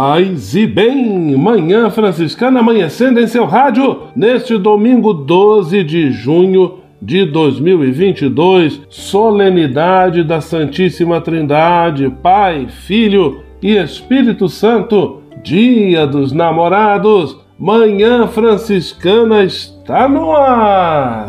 Paz e bem, Manhã Franciscana amanhecendo em seu rádio neste domingo 12 de junho de 2022, solenidade da Santíssima Trindade, Pai, Filho e Espírito Santo, Dia dos Namorados. Manhã Franciscana está no ar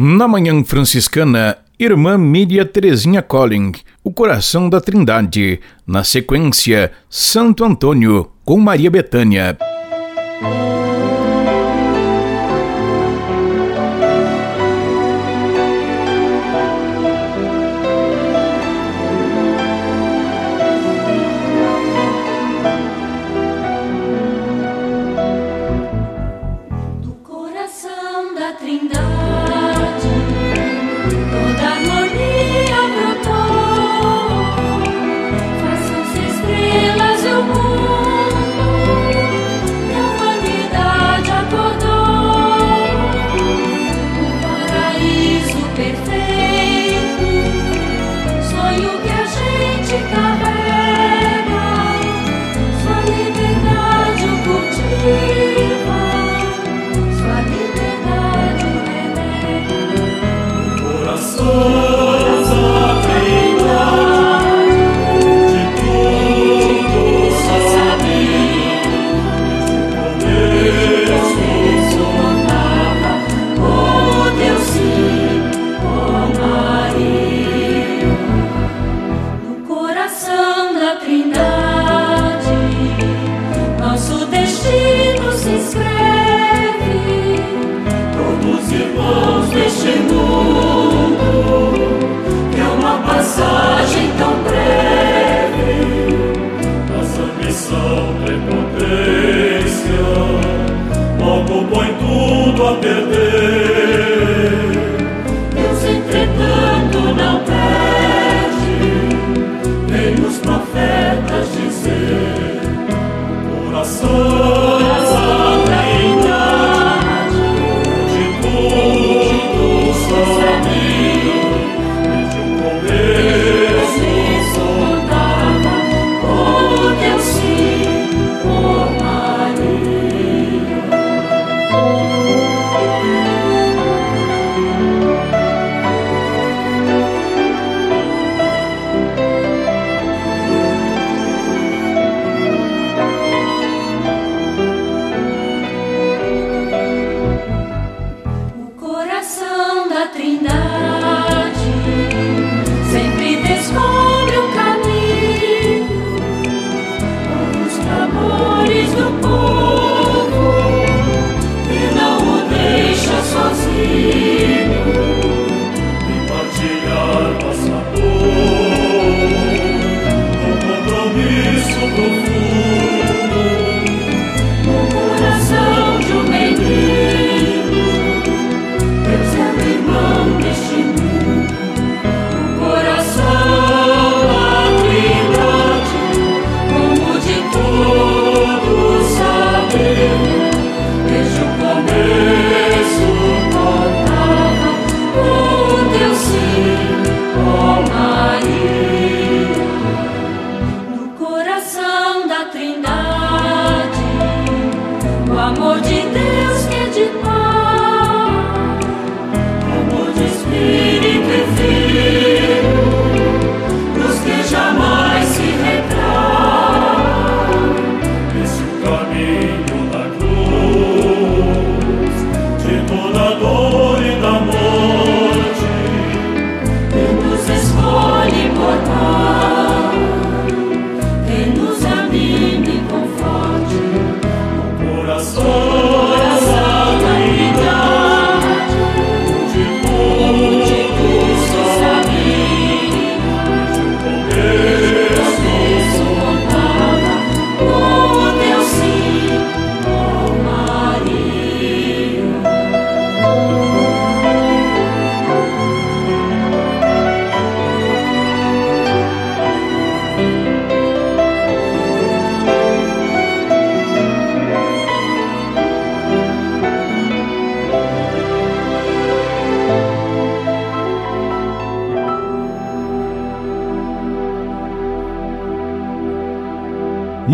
Na Manhã Franciscana, Irmã Míria Terezinha Colling, O Coração da Trindade. Na sequência, Santo Antônio, com Maria Betânia.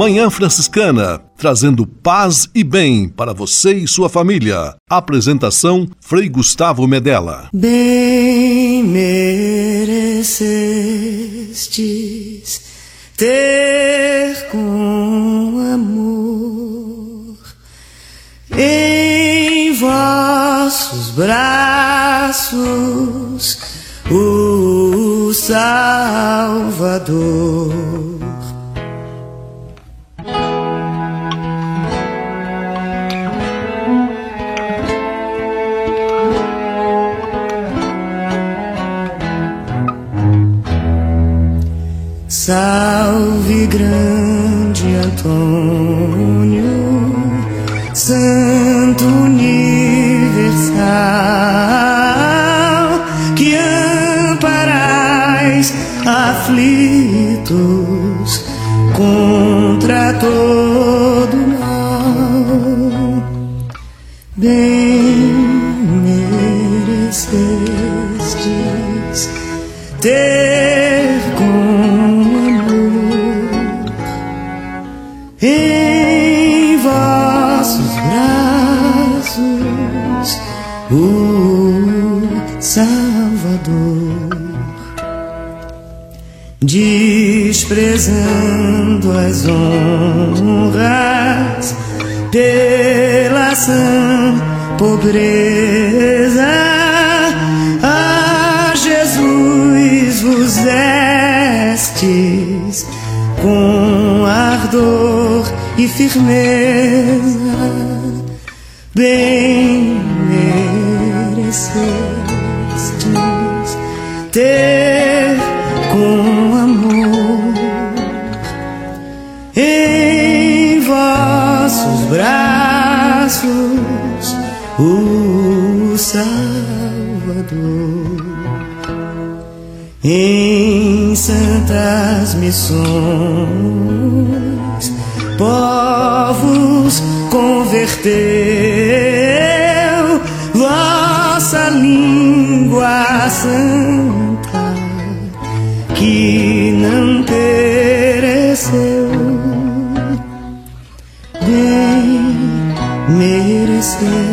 Manhã Franciscana, trazendo paz e bem para você e sua família. Apresentação Frei Gustavo Medella. Bem merecestes ter com amor em vossos braços o Salvador. Salve grande Antônio, Santo Universal, que amparais aflitos contra todo mal. Bem desprezando as honras pela sã pobreza. A Jesus vos destes com ardor e firmeza, bem merecestes ter Salvador em santas missões, povos converteu vossa língua santa que não pereceu. Bem merecestes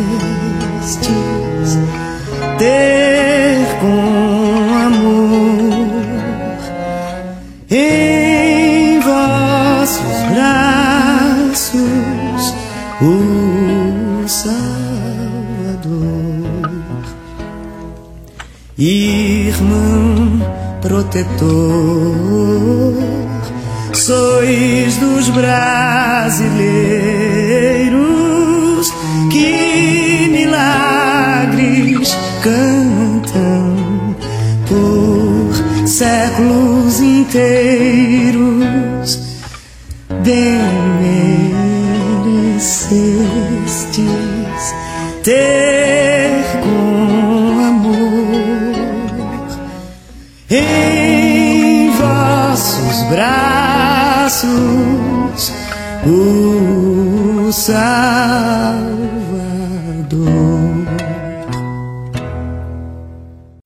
protetor, sois dos brasileiros que milagres cantam por séculos inteiros. Bem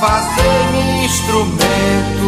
Fazei-me instrumento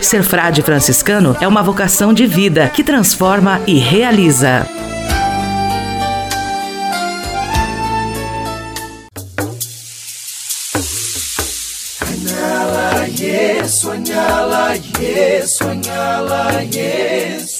Ser frade franciscano é uma vocação de vida que transforma e realiza. Sonhala, yes, sonhala, yes, sonhala, yes.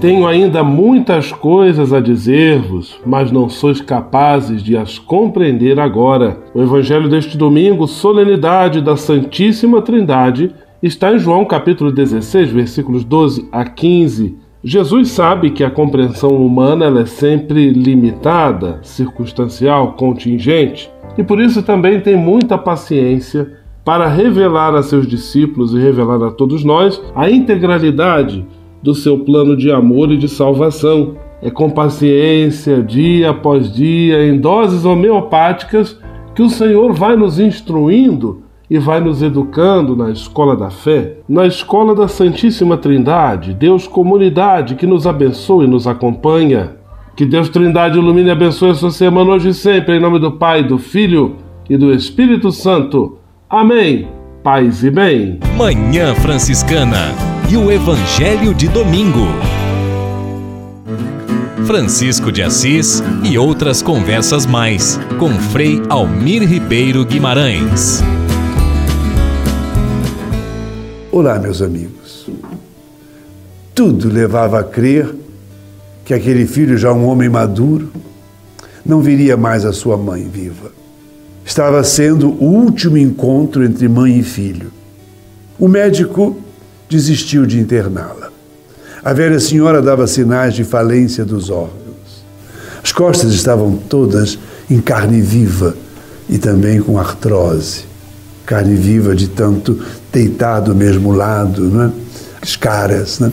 Tenho ainda muitas coisas a dizer-vos, mas não sois capazes de as compreender agora. O evangelho deste domingo, solenidade da Santíssima Trindade, está em João capítulo 16, versículos 12 a 15. Jesus sabe que a compreensão humana é sempre limitada, circunstancial, contingente, e por isso também tem muita paciência para revelar a seus discípulos e revelar a todos nós a integralidade do seu plano de amor e de salvação. É com paciência, dia após dia, em doses homeopáticas, que o Senhor vai nos instruindo e vai nos educando na escola da fé, na escola da Santíssima Trindade, Deus Comunidade, que nos abençoe e nos acompanha. Que Deus Trindade ilumine e abençoe a sua semana hoje e sempre, em nome do Pai, do Filho e do Espírito Santo. Amém. Paz e bem. Manhã Franciscana e o Evangelho de Domingo. Francisco de Assis e outras conversas mais com Frei Almir Ribeiro Guimarães. Olá, meus amigos. Tudo levava a crer que aquele filho, já um homem maduro, não viria mais a sua mãe viva. Estava sendo o último encontro entre mãe e filho. O médico desistiu de interná-la. A velha senhora dava sinais de falência dos órgãos. As costas estavam todas em carne viva e também com artrose. Carne viva de tanto deitar do mesmo lado, não é? as caras. Né?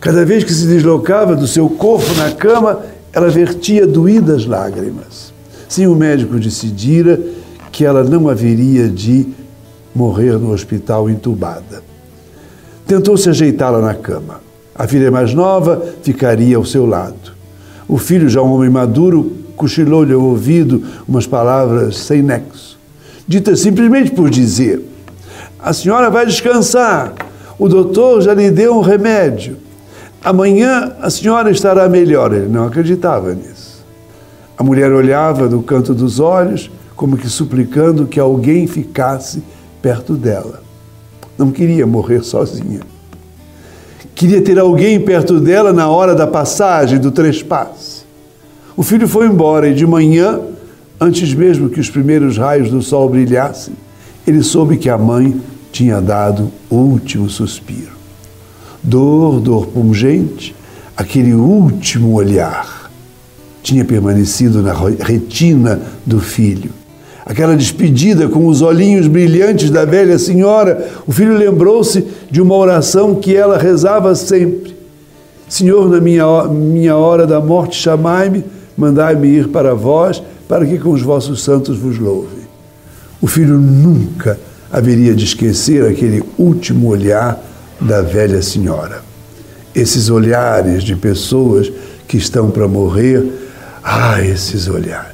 Cada vez que se deslocava do seu corpo na cama, ela vertia doídas lágrimas. Sim, o médico decidira que ela não haveria de morrer no hospital entubada. Tentou-se ajeitá-la na cama. A filha mais nova ficaria ao seu lado. O filho, já um homem maduro, cochilou-lhe ao ouvido umas palavras sem nexo, ditas simplesmente por dizer: A senhora vai descansar, o doutor já lhe deu um remédio. Amanhã a senhora estará melhor. Ele não acreditava nisso. A mulher olhava no canto dos olhos, como que suplicando que alguém ficasse perto dela. Não queria morrer sozinha. Queria ter alguém perto dela na hora da passagem, do trespasse. O filho foi embora e de manhã, antes mesmo que os primeiros raios do sol brilhassem, ele soube que a mãe tinha dado o último suspiro. Dor, dor pungente, aquele último olhar tinha permanecido na retina do filho aquela despedida com os olhinhos brilhantes da velha senhora, o filho lembrou-se de uma oração que ela rezava sempre: Senhor, na minha, minha hora da morte, chamai-me, mandai-me ir para vós, para que com os vossos santos vos louve. O filho nunca haveria de esquecer aquele último olhar da velha senhora. Esses olhares de pessoas que estão para morrer, ah, esses olhares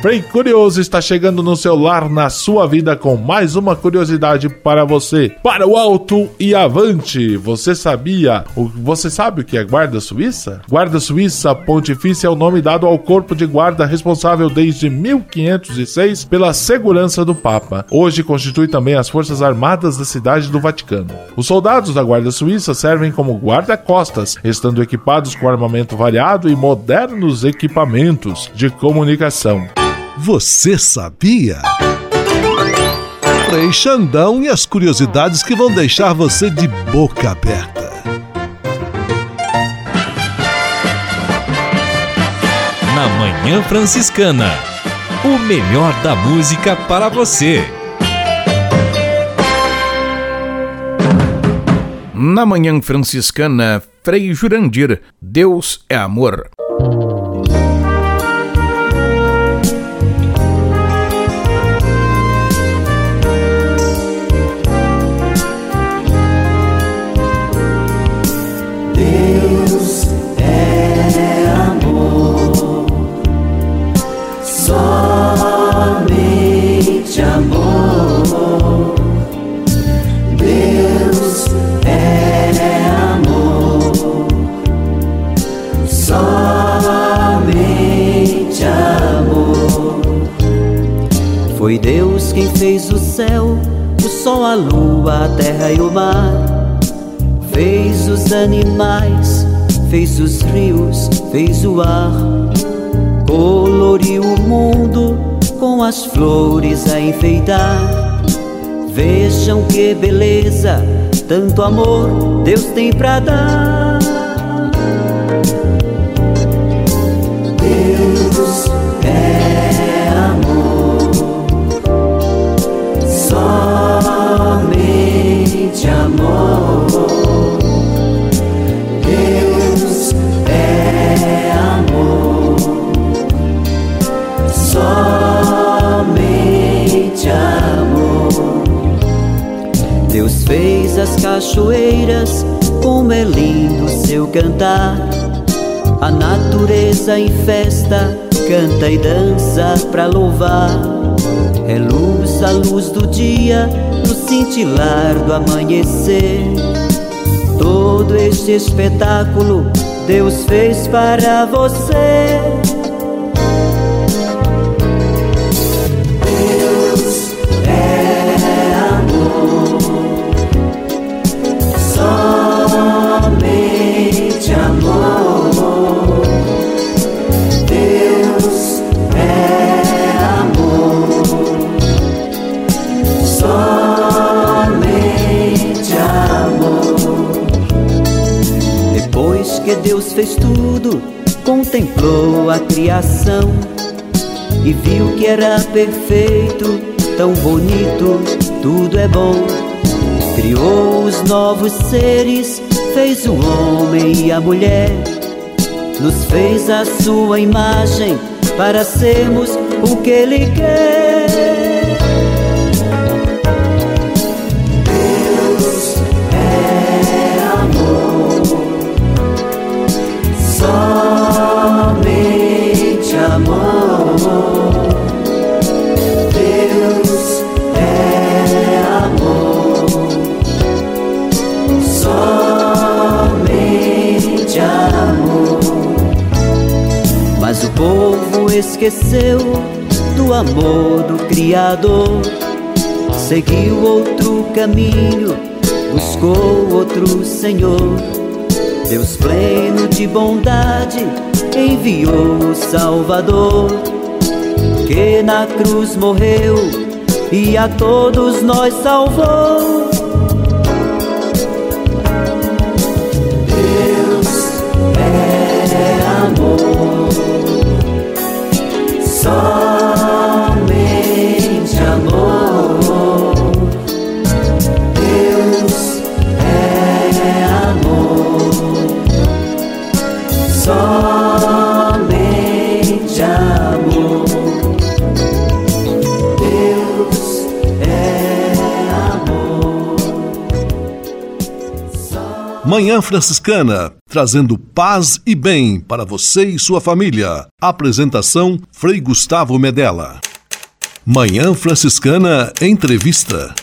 Frei Curioso está chegando no seu lar, na sua vida, com mais uma curiosidade para você. Para o alto e avante! Você sabia? Você sabe o que é Guarda Suíça? Guarda Suíça Pontifícia é o nome dado ao corpo de guarda responsável desde 1506 pela segurança do Papa. Hoje constitui também as Forças Armadas da cidade do Vaticano. Os soldados da Guarda Suíça servem como guarda-costas, estando equipados com armamento variado e modernos equipamentos de comunicação. Você sabia? Frei Xandão e as curiosidades que vão deixar você de boca aberta. Na Manhã Franciscana, o melhor da música para você. Na Manhã Franciscana, Frei Jurandir, Deus é amor. Fez o céu, o sol, a lua, a terra e o mar. Fez os animais, fez os rios, fez o ar. Coloriu o mundo com as flores a enfeitar. Vejam que beleza, tanto amor Deus tem pra dar. Deus cantar. A natureza em festa canta e dança pra louvar. É luz a luz do dia, no cintilar do amanhecer. Todo este espetáculo Deus fez para você. Que Deus fez tudo, contemplou a criação e viu que era perfeito, tão bonito, tudo é bom. Criou os novos seres, fez o homem e a mulher, nos fez a sua imagem para sermos o que ele quer. Amor. Deus é amor, somente amor. Mas o povo esqueceu do amor do Criador, seguiu outro caminho, buscou outro Senhor. Deus pleno de bondade enviou o Salvador, que na cruz morreu e a todos nós salvou. Deus é amor, somente Manhã Franciscana, trazendo paz e bem para você e sua família. Apresentação Frei Gustavo Medella. Manhã Franciscana Entrevista.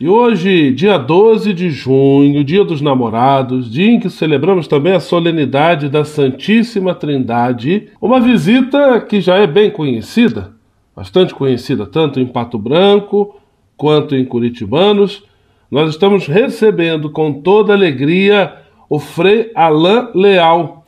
E hoje, dia 12 de junho, dia dos namorados, dia em que celebramos também a solenidade da Santíssima Trindade, uma visita que já é bem conhecida, bastante conhecida tanto em Pato Branco quanto em Curitibanos. Nós estamos recebendo com toda alegria o Frei Alain Leal,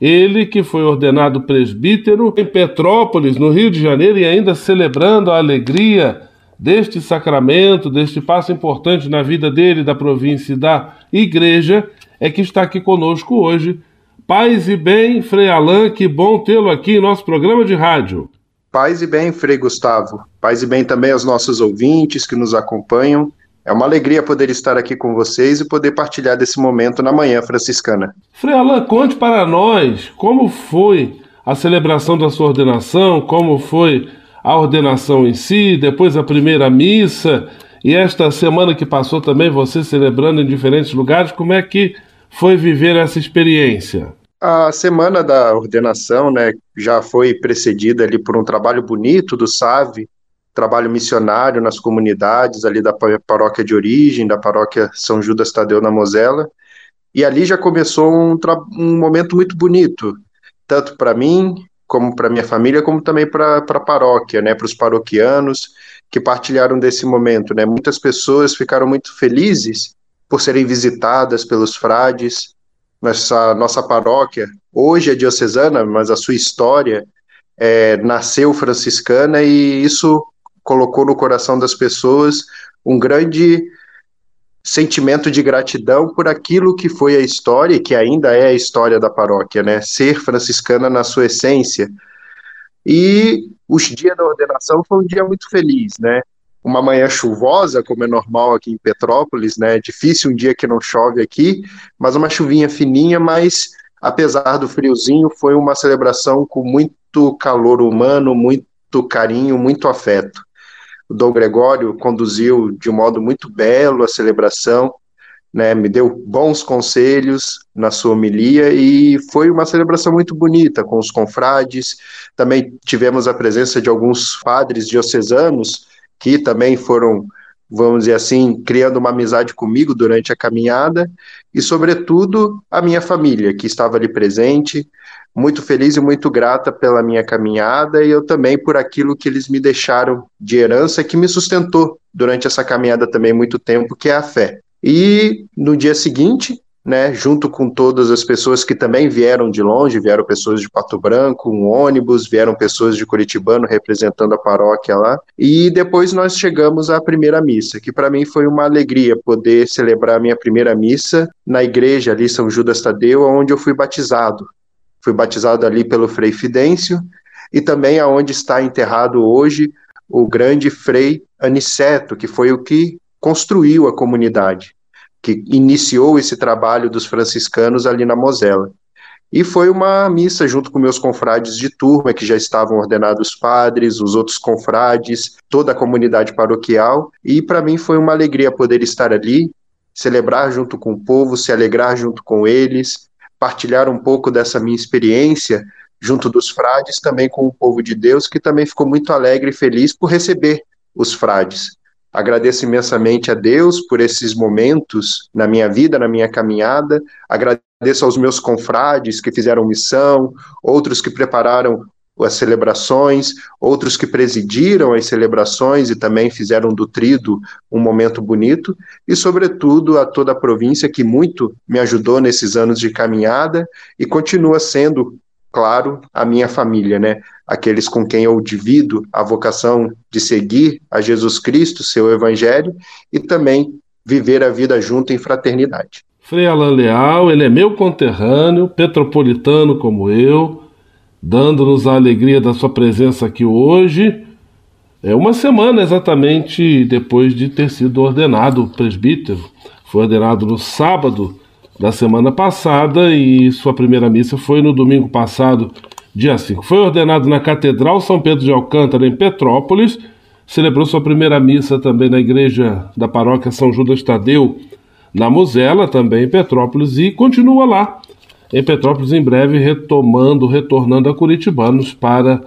ele que foi ordenado presbítero em Petrópolis, no Rio de Janeiro, e ainda celebrando a alegria deste sacramento, deste passo importante na vida dele, da província e da igreja, é que está aqui conosco hoje. Paz e bem, Frei Alain, que bom tê-lo aqui em nosso programa de rádio. Paz e bem, Frei Gustavo. Paz e bem também aos nossos ouvintes que nos acompanham. É uma alegria poder estar aqui com vocês e poder partilhar desse momento na manhã franciscana. Frei Alain, conte para nós como foi a celebração da sua ordenação, como foi a ordenação em si, depois a primeira missa e esta semana que passou também você celebrando em diferentes lugares, como é que foi viver essa experiência? A semana da ordenação, né, já foi precedida ali por um trabalho bonito do SAVE, trabalho missionário nas comunidades ali da paróquia de origem, da paróquia São Judas Tadeu na Mosela, e ali já começou um, um momento muito bonito, tanto para mim como para minha família, como também para a paróquia, né, para os paroquianos que partilharam desse momento, né. Muitas pessoas ficaram muito felizes por serem visitadas pelos frades. Nossa nossa paróquia hoje é diocesana, mas a sua história é, nasceu franciscana e isso colocou no coração das pessoas um grande sentimento de gratidão por aquilo que foi a história e que ainda é a história da paróquia, né? Ser franciscana na sua essência. E o dia da ordenação foi um dia muito feliz, né? Uma manhã chuvosa, como é normal aqui em Petrópolis, né? Difícil um dia que não chove aqui, mas uma chuvinha fininha, mas apesar do friozinho, foi uma celebração com muito calor humano, muito carinho, muito afeto. O Dom Gregório conduziu de um modo muito belo a celebração, né, me deu bons conselhos na sua homilia e foi uma celebração muito bonita com os confrades. Também tivemos a presença de alguns padres diocesanos que também foram, vamos dizer assim, criando uma amizade comigo durante a caminhada e, sobretudo, a minha família que estava ali presente muito feliz e muito grata pela minha caminhada e eu também por aquilo que eles me deixaram de herança que me sustentou durante essa caminhada também muito tempo, que é a fé. E no dia seguinte, né, junto com todas as pessoas que também vieram de longe, vieram pessoas de Pato Branco, um ônibus, vieram pessoas de Curitibano representando a paróquia lá, e depois nós chegamos à primeira missa, que para mim foi uma alegria poder celebrar a minha primeira missa na igreja ali São Judas Tadeu, onde eu fui batizado. Fui batizado ali pelo Frei Fidêncio, e também aonde está enterrado hoje o grande Frei Aniceto, que foi o que construiu a comunidade, que iniciou esse trabalho dos franciscanos ali na Mosela. E foi uma missa junto com meus confrades de turma, que já estavam ordenados padres, os outros confrades, toda a comunidade paroquial. E para mim foi uma alegria poder estar ali, celebrar junto com o povo, se alegrar junto com eles, partilhar um pouco dessa minha experiência junto dos frades, também com o povo de Deus, que também ficou muito alegre e feliz por receber os frades. Agradeço imensamente a Deus por esses momentos na minha vida, na minha caminhada. Agradeço aos meus confrades que fizeram missão, outros que prepararam as celebrações, outros que presidiram as celebrações e também fizeram do trido um momento bonito, e sobretudo a toda a província que muito me ajudou nesses anos de caminhada e continua sendo, claro, a minha família, né? Aqueles com quem eu divido a vocação de seguir a Jesus Cristo, seu evangelho, e também viver a vida junto em fraternidade. Frei Alain Leal, ele é meu conterrâneo, petropolitano como eu, dando-nos a alegria da sua presença aqui hoje. É uma semana exatamente depois de ter sido ordenado presbítero. Foi ordenado no sábado da semana passada e sua primeira missa foi no domingo passado, dia 5. Foi ordenado na Catedral São Pedro de Alcântara, em Petrópolis. Celebrou sua primeira missa também na igreja da paróquia São Judas Tadeu, na Mosela, também em Petrópolis, e continua lá em Petrópolis em breve, retomando, retornando a Curitibanos para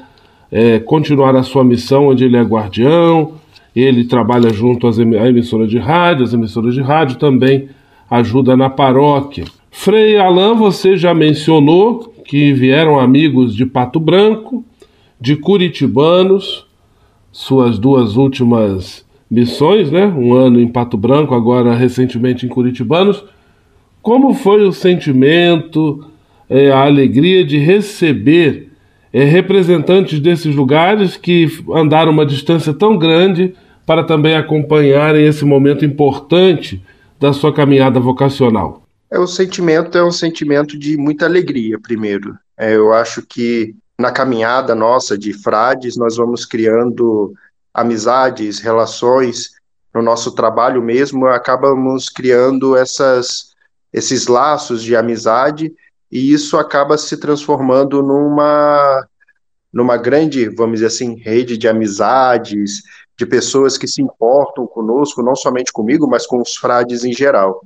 é, continuar a sua missão, onde ele é guardião, ele trabalha junto às em, à emissora de rádio, as emissoras de rádio também ajuda na paróquia. Frei Alain, você já mencionou que vieram amigos de Pato Branco, de Curitibanos, suas duas últimas missões, né? Um ano em Pato Branco, agora recentemente em Curitibanos. Como foi o sentimento, é, a alegria de receber é, representantes desses lugares que andaram uma distância tão grande para também acompanharem esse momento importante da sua caminhada vocacional? É, o sentimento é um sentimento de muita alegria, primeiro. É, eu acho que na caminhada nossa de frades, nós vamos criando amizades, relações, no nosso trabalho mesmo, acabamos criando essas, esses laços de amizade e isso acaba se transformando numa, numa grande, vamos dizer assim, rede de amizades, de pessoas que se importam conosco, não somente comigo, mas com os frades em geral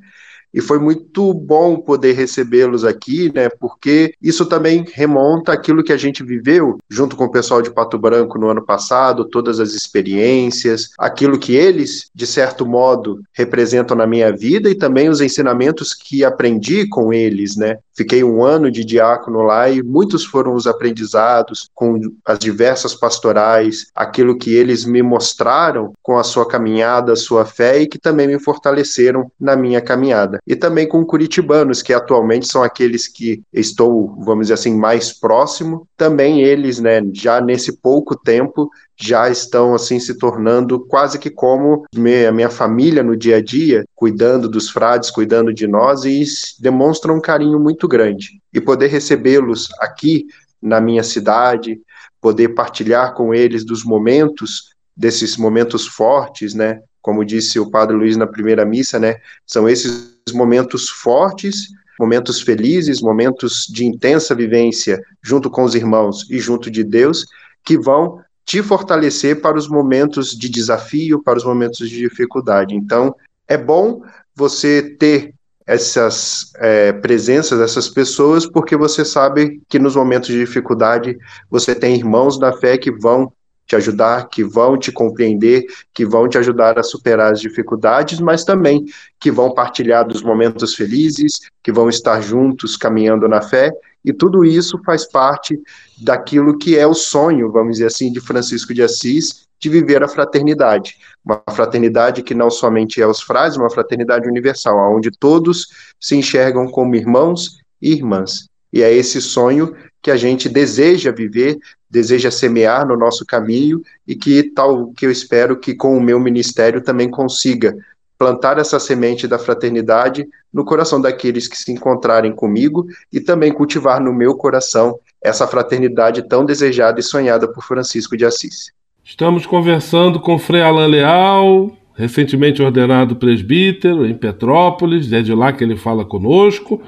e foi muito bom poder recebê-los aqui, né? Porque isso também remonta àquilo que a gente viveu junto com o pessoal de Pato Branco no ano passado, todas as experiências, aquilo que eles, de certo modo, representam na minha vida e também os ensinamentos que aprendi com eles, né? Fiquei um ano de diácono lá e muitos foram os aprendizados com as diversas pastorais, aquilo que eles me mostraram com a sua caminhada, a sua fé e que também me fortaleceram na minha caminhada e também com curitibanos, que atualmente são aqueles que estou, vamos dizer assim, mais próximo. Também eles, né, já nesse pouco tempo, já estão assim se tornando quase que como a minha família no dia a dia, cuidando dos frades, cuidando de nós e demonstram um carinho muito grande. E poder recebê-los aqui na minha cidade, poder partilhar com eles dos momentos desses momentos fortes, né? Como disse o Padre Luiz na primeira missa, né? São esses momentos fortes, momentos felizes, momentos de intensa vivência junto com os irmãos e junto de Deus, que vão te fortalecer para os momentos de desafio, para os momentos de dificuldade. Então, é bom você ter essas é, presenças dessas pessoas, porque você sabe que nos momentos de dificuldade você tem irmãos da fé que vão te ajudar, que vão te compreender, que vão te ajudar a superar as dificuldades, mas também que vão partilhar dos momentos felizes, que vão estar juntos caminhando na fé, e tudo isso faz parte daquilo que é o sonho, vamos dizer assim, de Francisco de Assis, de viver a fraternidade. Uma fraternidade que não somente é os frades, uma fraternidade universal, onde todos se enxergam como irmãos e irmãs. E é esse sonho que a gente deseja viver, deseja semear no nosso caminho e que tal que eu espero que com o meu ministério também consiga plantar essa semente da fraternidade no coração daqueles que se encontrarem comigo e também cultivar no meu coração essa fraternidade tão desejada e sonhada por Francisco de Assis. Estamos conversando com Frei Alain Leal, recentemente ordenado presbítero em Petrópolis, é de lá que ele fala conosco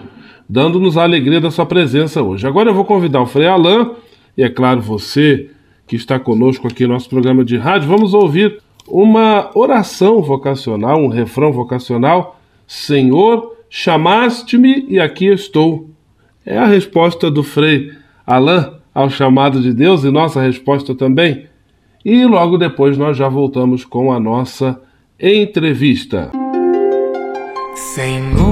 dando-nos a alegria da sua presença hoje. Agora eu vou convidar o Frei Alain, e é claro, você que está conosco aqui no nosso programa de rádio, vamos ouvir uma oração vocacional, um refrão vocacional. Senhor, chamaste-me e aqui estou. É a resposta do Frei Alain ao chamado de Deus e nossa resposta também. E logo depois nós já voltamos com a nossa entrevista. Senhor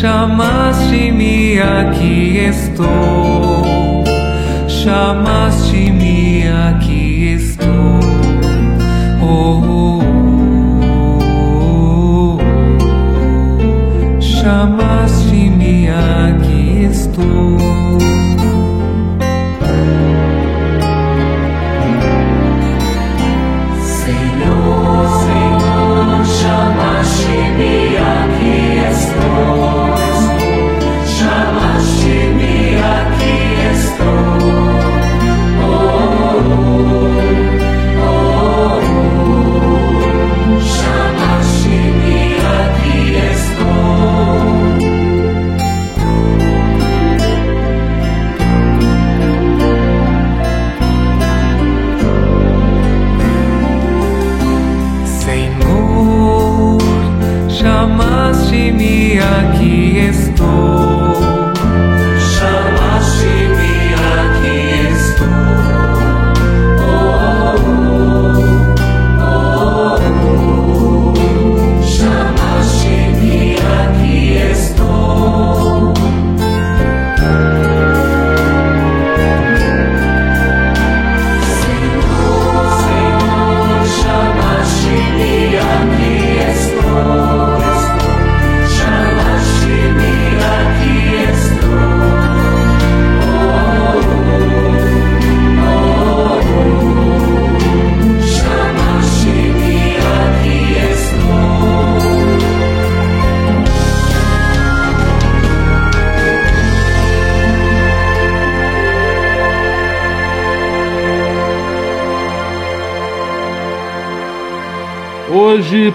Chamaste-me, aqui estou. Chamaste-me, aqui estou. Oh, oh, oh. Chamaste-me, aqui estou. Senhor, Senhor, chamaste-me, aqui estou.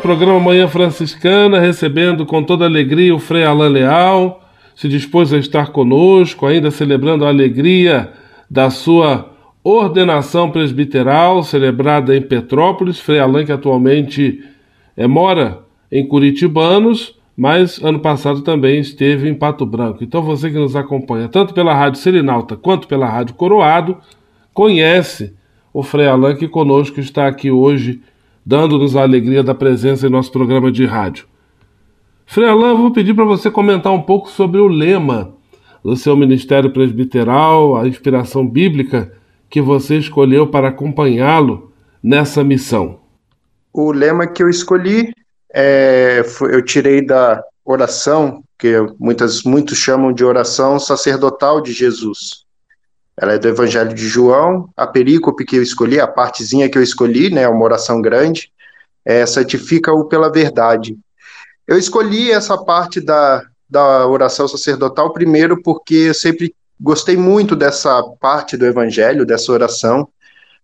Programa Manhã Franciscana, recebendo com toda alegria o Frei Alain Leal, se dispôs a estar conosco, ainda celebrando a alegria da sua ordenação presbiteral, celebrada em Petrópolis. Frei Alain, que atualmente eh, mora em Curitibanos, mas ano passado também esteve em Pato Branco. Então você que nos acompanha, tanto pela Rádio Selinalta quanto pela Rádio Coroado, conhece o Frei Alain, que conosco está aqui hoje dando-nos a alegria da presença em nosso programa de rádio. Frei Alain, vou pedir para você comentar um pouco sobre o lema do seu ministério presbiteral, a inspiração bíblica que você escolheu para acompanhá-lo nessa missão. O lema que eu escolhi, é, eu tirei da oração, que muitas, muitos chamam de oração sacerdotal de Jesus. Ela é do Evangelho de João, a perícope que eu escolhi, a partezinha que eu escolhi, né, uma oração grande, é santifica-o pela verdade. Eu escolhi essa parte da, da oração sacerdotal primeiro porque eu sempre gostei muito dessa parte do Evangelho, dessa oração,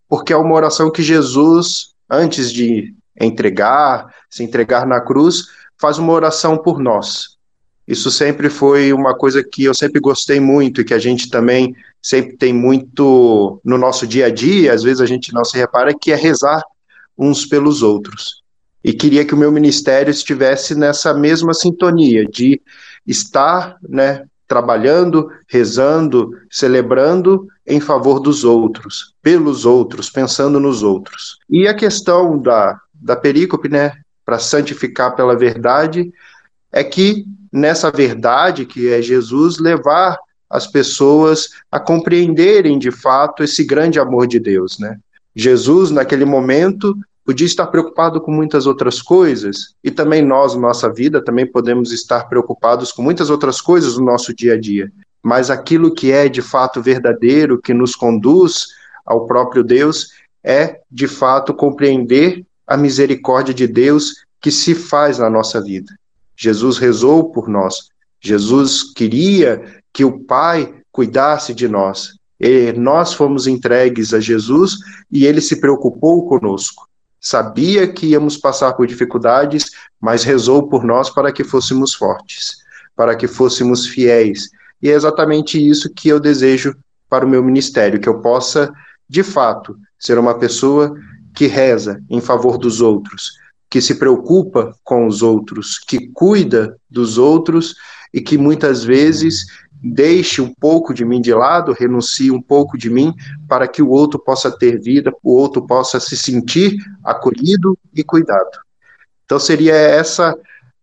porque é uma oração que Jesus, antes de entregar, se entregar na cruz, faz uma oração por nós. Isso sempre foi uma coisa que eu sempre gostei muito e que a gente também sempre tem muito no nosso dia a dia, às vezes a gente não se repara, que é rezar uns pelos outros. E queria que o meu ministério estivesse nessa mesma sintonia de estar, né, trabalhando, rezando, celebrando em favor dos outros, pelos outros, pensando nos outros. E a questão da, da perícope, né, para santificar pela verdade, é que nessa verdade que é Jesus levar as pessoas a compreenderem de fato esse grande amor de Deus, né? Jesus naquele momento podia estar preocupado com muitas outras coisas e também nós, nossa vida, também podemos estar preocupados com muitas outras coisas no nosso dia a dia. Mas aquilo que é de fato verdadeiro, que nos conduz ao próprio Deus, é de fato compreender a misericórdia de Deus que se faz na nossa vida. Jesus rezou por nós. Jesus queria que o Pai cuidasse de nós. E nós fomos entregues a Jesus e ele se preocupou conosco. Sabia que íamos passar por dificuldades, mas rezou por nós para que fôssemos fortes, para que fôssemos fiéis. E é exatamente isso que eu desejo para o meu ministério, que eu possa, de fato, ser uma pessoa que reza em favor dos outros, que se preocupa com os outros, que cuida dos outros e que muitas vezes deixe um pouco de mim de lado, renuncie um pouco de mim, para que o outro possa ter vida, o outro possa se sentir acolhido e cuidado. Então seria essa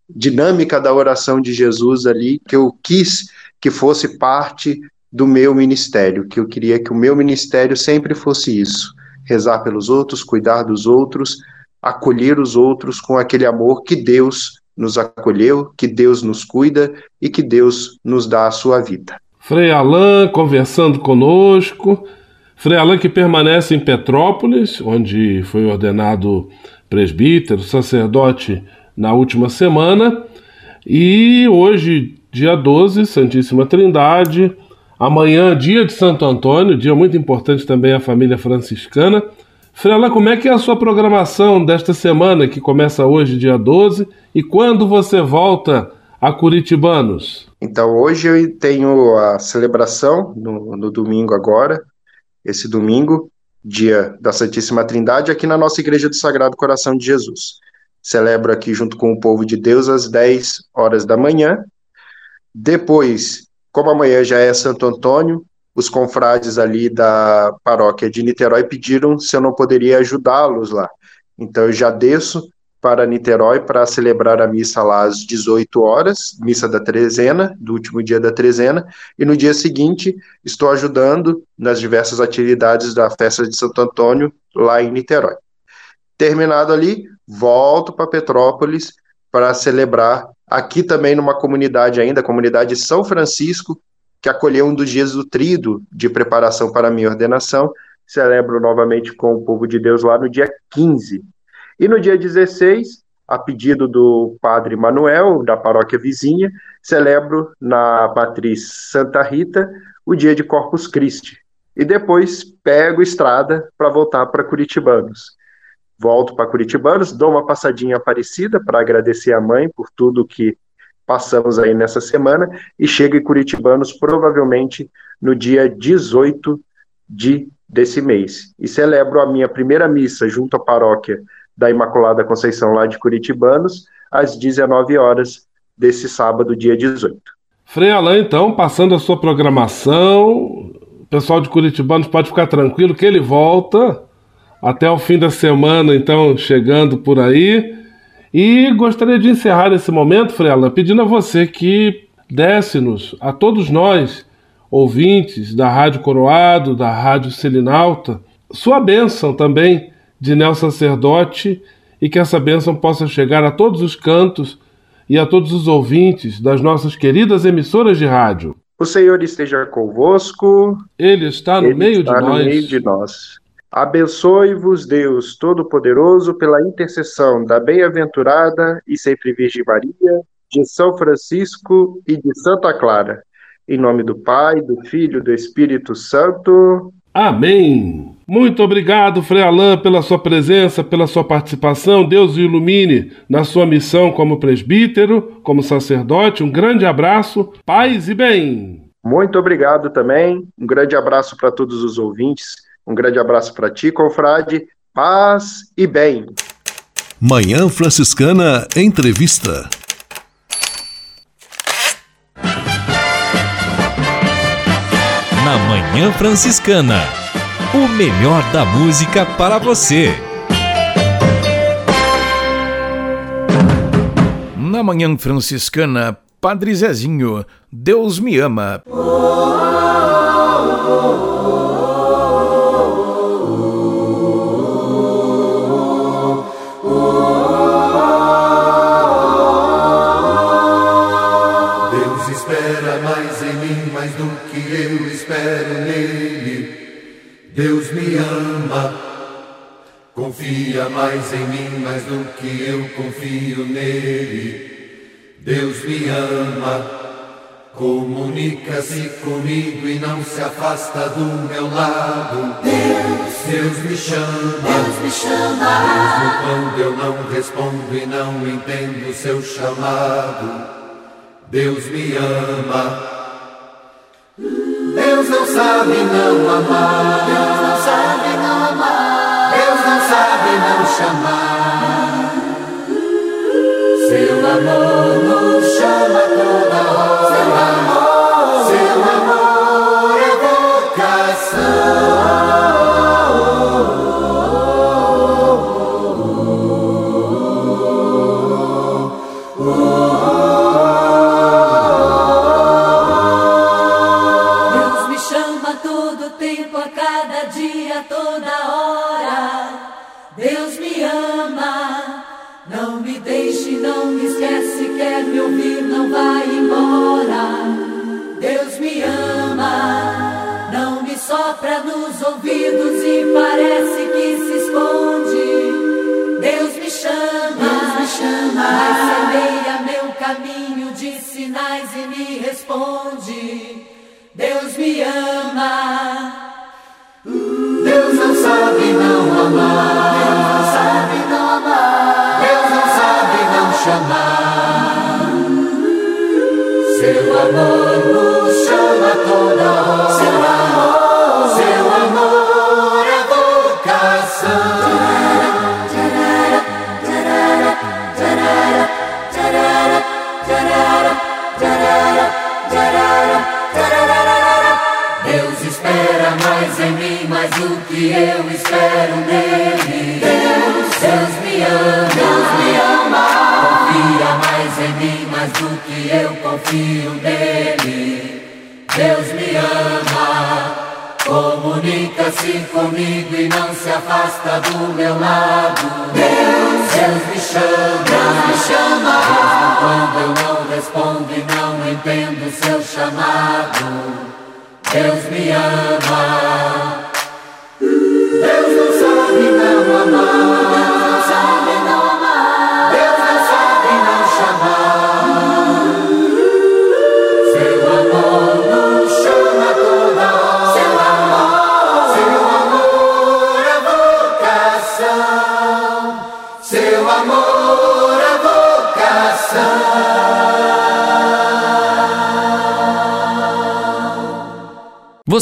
dinâmica da oração de Jesus ali que eu quis que fosse parte do meu ministério, que eu queria que o meu ministério sempre fosse isso: rezar pelos outros, cuidar dos outros, acolher os outros com aquele amor que Deus nos acolheu, que Deus nos cuida e que Deus nos dá a sua vida. Frei Alain conversando conosco. Frei Alain que permanece em Petrópolis, onde foi ordenado presbítero, sacerdote na última semana. E hoje, dia 12, Santíssima Trindade. Amanhã, dia de Santo Antônio, dia muito importante também à família franciscana. Frei Alain, como é que é a sua programação desta semana, que começa hoje, dia 12, e quando você volta a Curitibanos? Então, hoje eu tenho a celebração no, no domingo agora, esse domingo, dia da Santíssima Trindade, aqui na nossa Igreja do Sagrado Coração de Jesus. celebro aqui junto com o povo de Deus às 10 horas da manhã. Depois, como amanhã já é Santo Antônio, os confrades ali da paróquia de Niterói pediram se eu não poderia ajudá-los lá. Então eu já desço para Niterói para celebrar a missa lá às 18 horas, missa da trezena, do último dia da trezena, e no dia seguinte estou ajudando nas diversas atividades da festa de Santo Antônio lá em Niterói. Terminado ali, volto para Petrópolis para celebrar aqui também numa comunidade ainda, a comunidade São Francisco, que acolheu um dos dias do trido de preparação para a minha ordenação. Celebro novamente com o povo de Deus lá no dia 15. E no dia 16, a pedido do padre Manuel, da paróquia vizinha, celebro na matriz Santa Rita o dia de Corpus Christi. E depois pego estrada para voltar para Curitibanos. Volto para Curitibanos, dou uma passadinha Aparecida para agradecer a mãe por tudo que passamos aí nessa semana e chego em Curitibanos provavelmente no dia 18 de desse mês. E celebro a minha primeira missa junto à paróquia da Imaculada Conceição lá de Curitibanos às 19 horas desse sábado, dia 18. Frei Alain, então, passando a sua programação, o pessoal de Curitibanos pode ficar tranquilo que ele volta até o fim da semana, então, chegando por aí. E gostaria de encerrar esse momento, Frei Alain, pedindo a você que desse-nos, a todos nós, ouvintes da Rádio Coroado, da Rádio Selinalta, sua bênção também de Nel Sacerdote e que essa bênção possa chegar a todos os cantos e a todos os ouvintes das nossas queridas emissoras de rádio. O Senhor esteja convosco. Ele está no, Ele meio, está de no meio de nós. Abençoe-vos, Deus Todo-Poderoso, pela intercessão da bem-aventurada e sempre Virgem Maria, de São Francisco e de Santa Clara. Em nome do Pai, do Filho e do Espírito Santo. Amém. Muito obrigado, Frei Alain, pela sua presença, pela sua participação. Deus o ilumine na sua missão como presbítero, como sacerdote. Um grande abraço, paz e bem. Muito obrigado também. Um grande abraço para todos os ouvintes. Um grande abraço para ti, confrade. Paz e bem. Manhã Franciscana Entrevista. Na Manhã Franciscana. O melhor da música para você. Na Manhã Franciscana, Padre Zezinho, Deus me ama. Deus mais em mim, mais do que eu confio nele. Deus me ama, comunica-se comigo e não se afasta do meu lado. Deus, Deus me chama, Deus me chama, mesmo quando eu não respondo e não entendo seu chamado. Deus me ama. Deus não sabe não amar. Sabe não chamar. Seu amor nos chama toda hora. Nos ouvidos e parece que se esconde. Deus me chama, Deus me chama, meu caminho de sinais e me responde. Deus me ama. Deus não sabe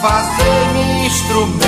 Fazei-me instrumento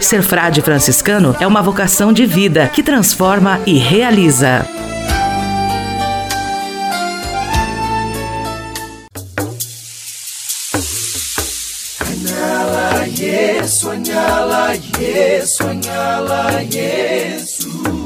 Ser frade franciscano é uma vocação de vida que transforma e realiza. Anyala Yesu, anyala Yesu.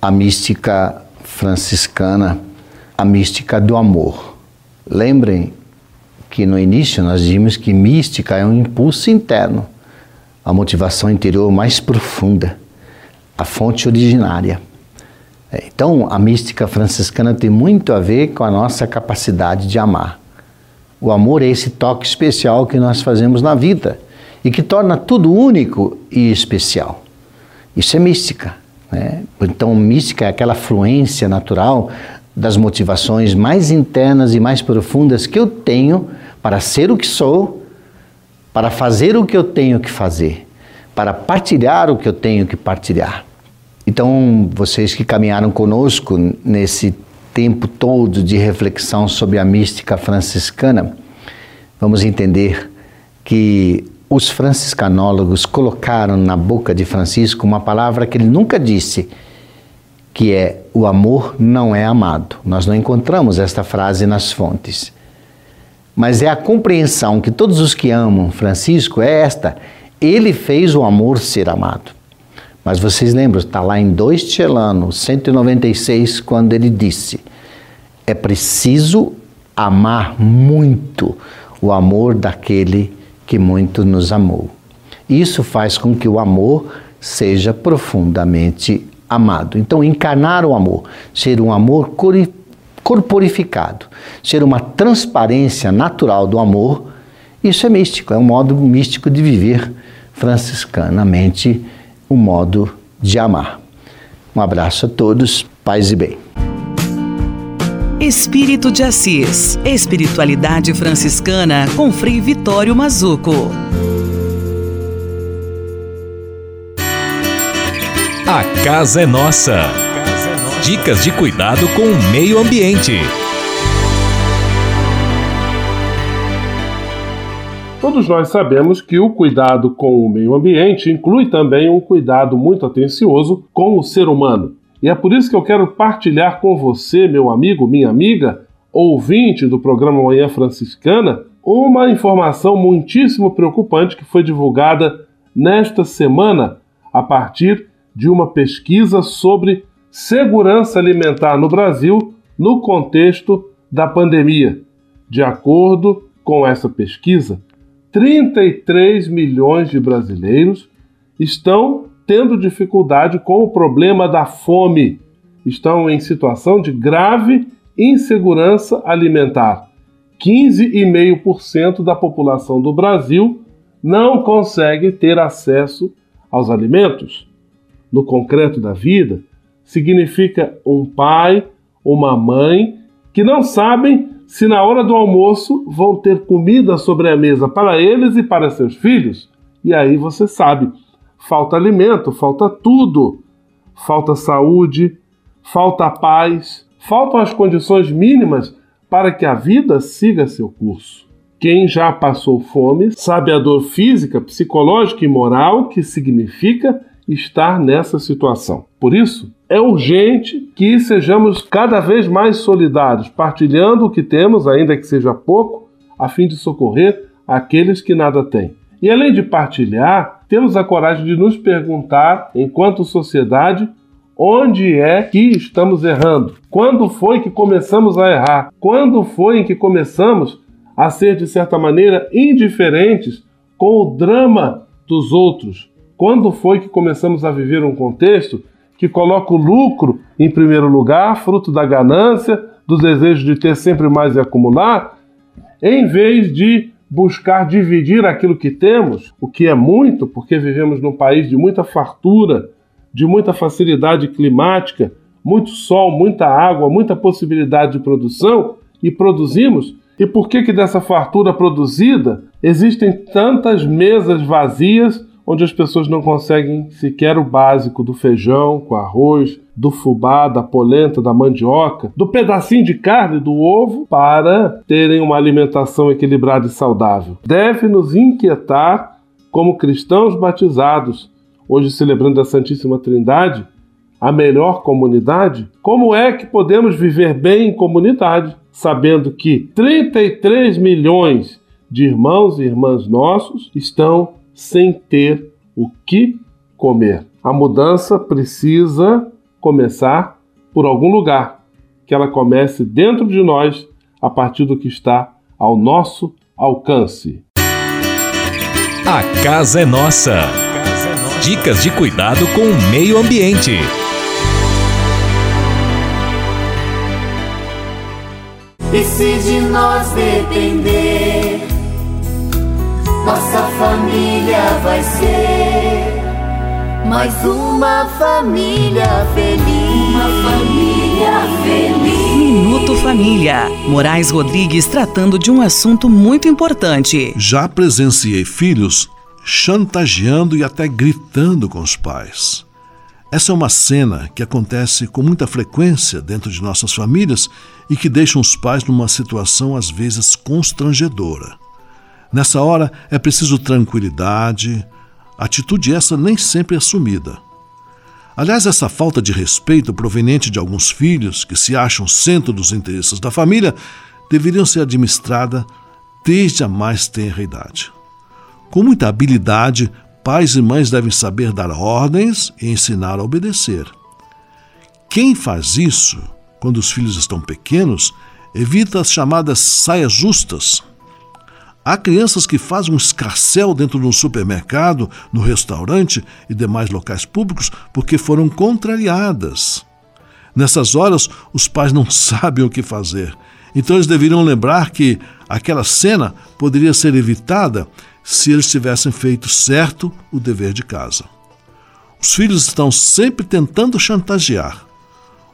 a mística franciscana, a mística do amor. Lembrem que no início nós vimos que mística é um impulso interno, a motivação interior mais profunda, a fonte originária. É, Então, a mística franciscana tem muito a ver com a nossa capacidade de amar. O amor é esse toque especial que nós fazemos na vida e que torna tudo único e especial. Isso é mística. Né? Então, mística é aquela fluência natural das motivações mais internas e mais profundas que eu tenho para ser o que sou, para fazer o que eu tenho que fazer, para partilhar o que eu tenho que partilhar. Então, vocês que caminharam conosco nesse tempo todo de reflexão sobre a mística franciscana, vamos entender que os franciscanólogos colocaram na boca de Francisco uma palavra que ele nunca disse, que é o amor não é amado. Nós não encontramos esta frase nas fontes. Mas é a compreensão que todos os que amam Francisco é esta: ele fez o amor ser amado. Mas vocês lembram, está lá em 2 Tchelano, 196, quando ele disse: é preciso amar muito o amor daquele que muito nos amou. Isso faz com que o amor seja profundamente amado. Então, encarnar o amor, ser um amor corporificado, ser uma transparência natural do amor, isso é místico, é um modo místico de viver franciscanamente o modo de amar. Um abraço a todos, paz e bem. Espírito de Assis. Espiritualidade franciscana com Frei Vitório Mazuco. A casa é nossa. Dicas de cuidado com o meio ambiente. Todos nós sabemos que o cuidado com o meio ambiente inclui também um cuidado muito atencioso com o ser humano. E é por isso que eu quero partilhar com você, meu amigo, minha amiga, ouvinte do programa Manhã Franciscana, uma informação muitíssimo preocupante que foi divulgada nesta semana a partir de uma pesquisa sobre segurança alimentar no Brasil no contexto da pandemia. De acordo com essa pesquisa, 33 milhões de brasileiros estão tendo dificuldade com o problema da fome, estão em situação de grave insegurança alimentar. 15,5% da população do Brasil não consegue ter acesso aos alimentos. No concreto da vida, significa um pai, uma mãe que não sabem se na hora do almoço vão ter comida sobre a mesa para eles e para seus filhos. E aí você sabe, falta alimento, falta tudo. Falta saúde, falta paz, faltam as condições mínimas para que a vida siga seu curso. Quem já passou fome sabe a dor física, psicológica e moral que significa estar nessa situação. Por isso, é urgente que sejamos cada vez mais solidários, partilhando o que temos, ainda que seja pouco, a fim de socorrer aqueles que nada têm. E além de partilhar, temos a coragem de nos perguntar, enquanto sociedade, onde é que estamos errando? Quando foi que começamos a errar? Quando foi em que começamos a ser, de certa maneira, indiferentes com o drama dos outros? Quando foi que começamos a viver um contexto que coloca o lucro em primeiro lugar, fruto da ganância, do desejo de ter sempre mais e acumular, em vez de buscar dividir aquilo que temos, o que é muito, porque vivemos num país de muita fartura, de muita facilidade climática, muito sol, muita água, muita possibilidade de produção e produzimos. E por que que dessa fartura produzida existem tantas mesas vazias onde as pessoas não conseguem sequer o básico do feijão com arroz, do fubá, da polenta, da mandioca, do pedacinho de carne, do ovo, para terem uma alimentação equilibrada e saudável. Deve nos inquietar como cristãos batizados, hoje celebrando a Santíssima Trindade, a melhor comunidade, como é que podemos viver bem em comunidade, sabendo que 33 milhões de irmãos e irmãs nossos estão sem ter o que comer. A mudança precisa começar por algum lugar, que ela comece dentro de nós, a partir do que está ao nosso alcance. A casa é nossa. Dicas de cuidado com o meio ambiente. E se de nós depender nossa família vai ser mais uma família feliz. Uma família feliz. Minuto Família. Moraes Rodrigues tratando de um assunto muito importante. Já presenciei filhos chantageando e até gritando com os pais. Essa é uma cena que acontece com muita frequência dentro de nossas famílias e que deixa os pais numa situação às vezes constrangedora. Nessa hora é preciso tranquilidade, atitude essa nem sempre assumida. Aliás, essa falta de respeito proveniente de alguns filhos que se acham centro dos interesses da família deveriam ser administrada desde a mais tenra idade. Com muita habilidade, pais e mães devem saber dar ordens e ensinar a obedecer. Quem faz isso quando os filhos estão pequenos evita as chamadas saias justas, Há crianças que fazem um escarcel dentro de um supermercado, no restaurante e demais locais públicos porque foram contrariadas. Nessas horas, os pais não sabem o que fazer. Então eles deveriam lembrar que aquela cena poderia ser evitada se eles tivessem feito certo o dever de casa. Os filhos estão sempre tentando chantagear.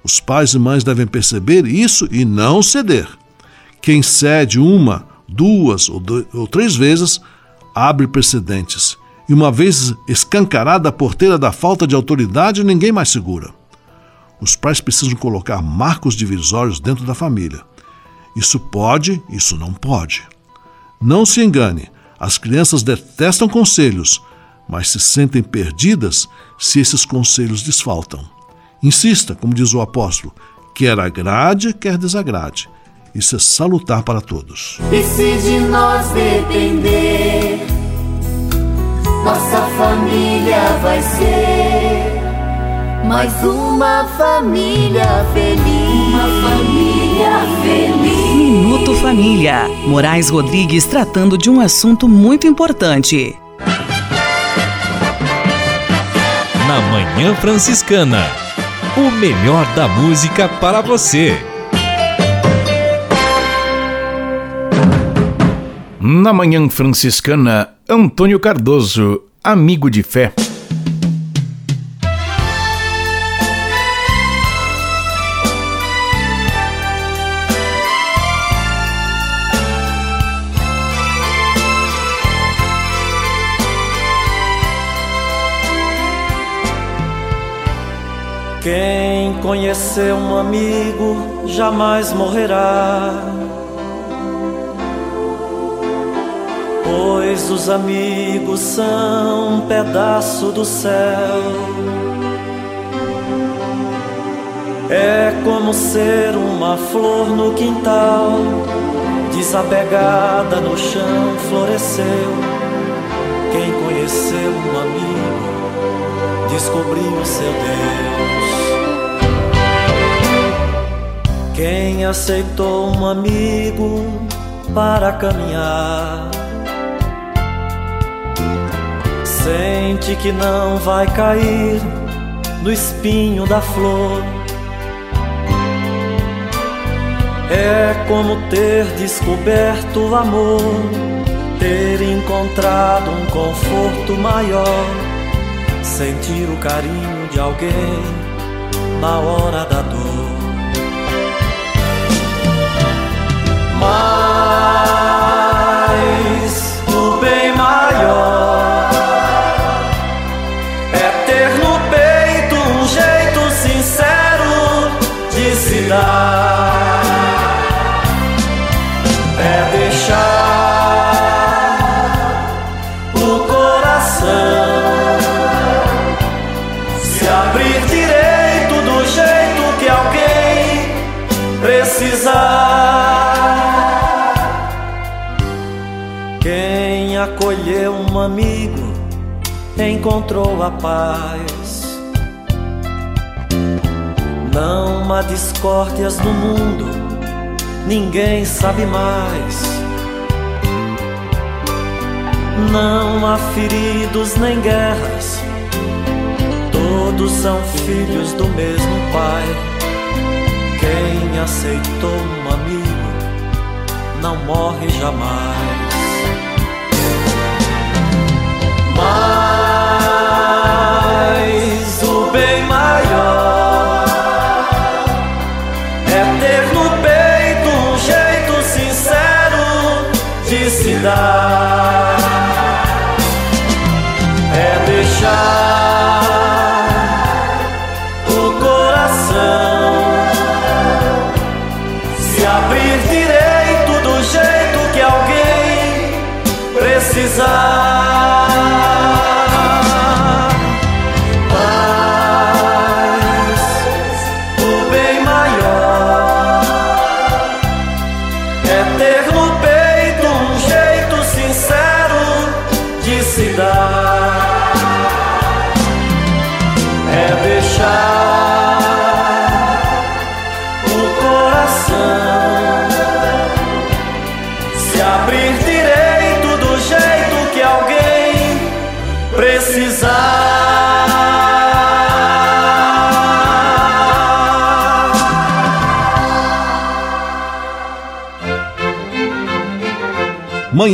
Os pais e mães devem perceber isso e não ceder. Quem cede uma, duas ou, dois, ou três vezes abre precedentes. E uma vez escancarada a porteira da falta de autoridade, ninguém mais segura. Os pais precisam colocar marcos divisórios dentro da família. Isso pode, isso não pode. Não se engane, as crianças detestam conselhos, mas se sentem perdidas se esses conselhos desfaltam. Insista, como diz o apóstolo, quer agrade, quer desagrade. Isso é salutar para todos. E se de nós depender, nossa família vai ser mais uma família feliz. Uma família feliz. Minuto Família. Moraes Rodrigues tratando de um assunto muito importante. Na Manhã Franciscana. O melhor da música para você. Na Manhã Franciscana, Antônio Cardoso, amigo de fé. Quem conheceu um amigo jamais morrerá. Pois os amigos são um pedaço do céu. É como ser uma flor no quintal, desapegada no chão, floresceu. Quem conheceu um amigo descobriu seu Deus. Quem aceitou um amigo para caminhar, sente que não vai cair no espinho da flor. É como ter descoberto o amor, ter encontrado um conforto maior, sentir o carinho de alguém na hora da dor. Mas encontrou a paz. Não há discórdias no mundo, ninguém sabe mais. Não há feridos nem guerras, todos são filhos do mesmo Pai. Quem aceitou um amigo não morre jamais.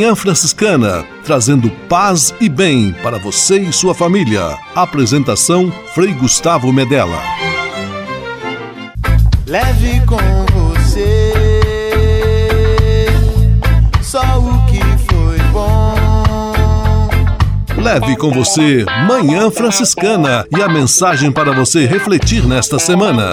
Manhã Franciscana, trazendo paz e bem para você e sua família. Apresentação Frei Gustavo Medella. leve com você só o que foi bom. Leve com você Manhã Franciscana e a mensagem para você refletir nesta semana.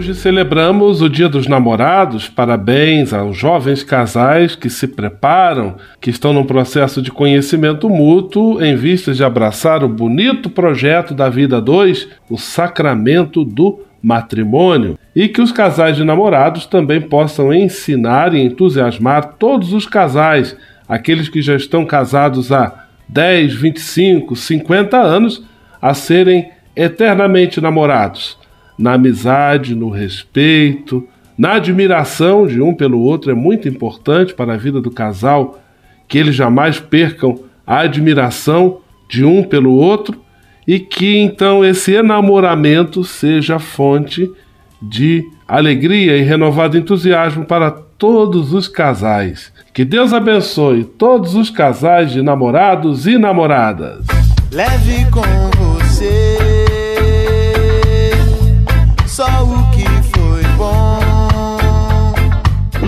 Hoje celebramos o Dia dos Namorados. Parabéns aos jovens casais que se preparam, que estão num processo de conhecimento mútuo em vista de abraçar o bonito projeto da vida 2, o sacramento do matrimônio. E que os casais de namorados também possam ensinar e entusiasmar todos os casais, aqueles que já estão casados há 10, 25, 50 anos, a serem eternamente namorados na amizade, no respeito, na admiração de um pelo outro é muito importante para a vida do casal que eles jamais percam a admiração de um pelo outro e que então esse enamoramento seja fonte de alegria e renovado entusiasmo para todos os casais. Que Deus abençoe todos os casais de namorados e namoradas. Leve com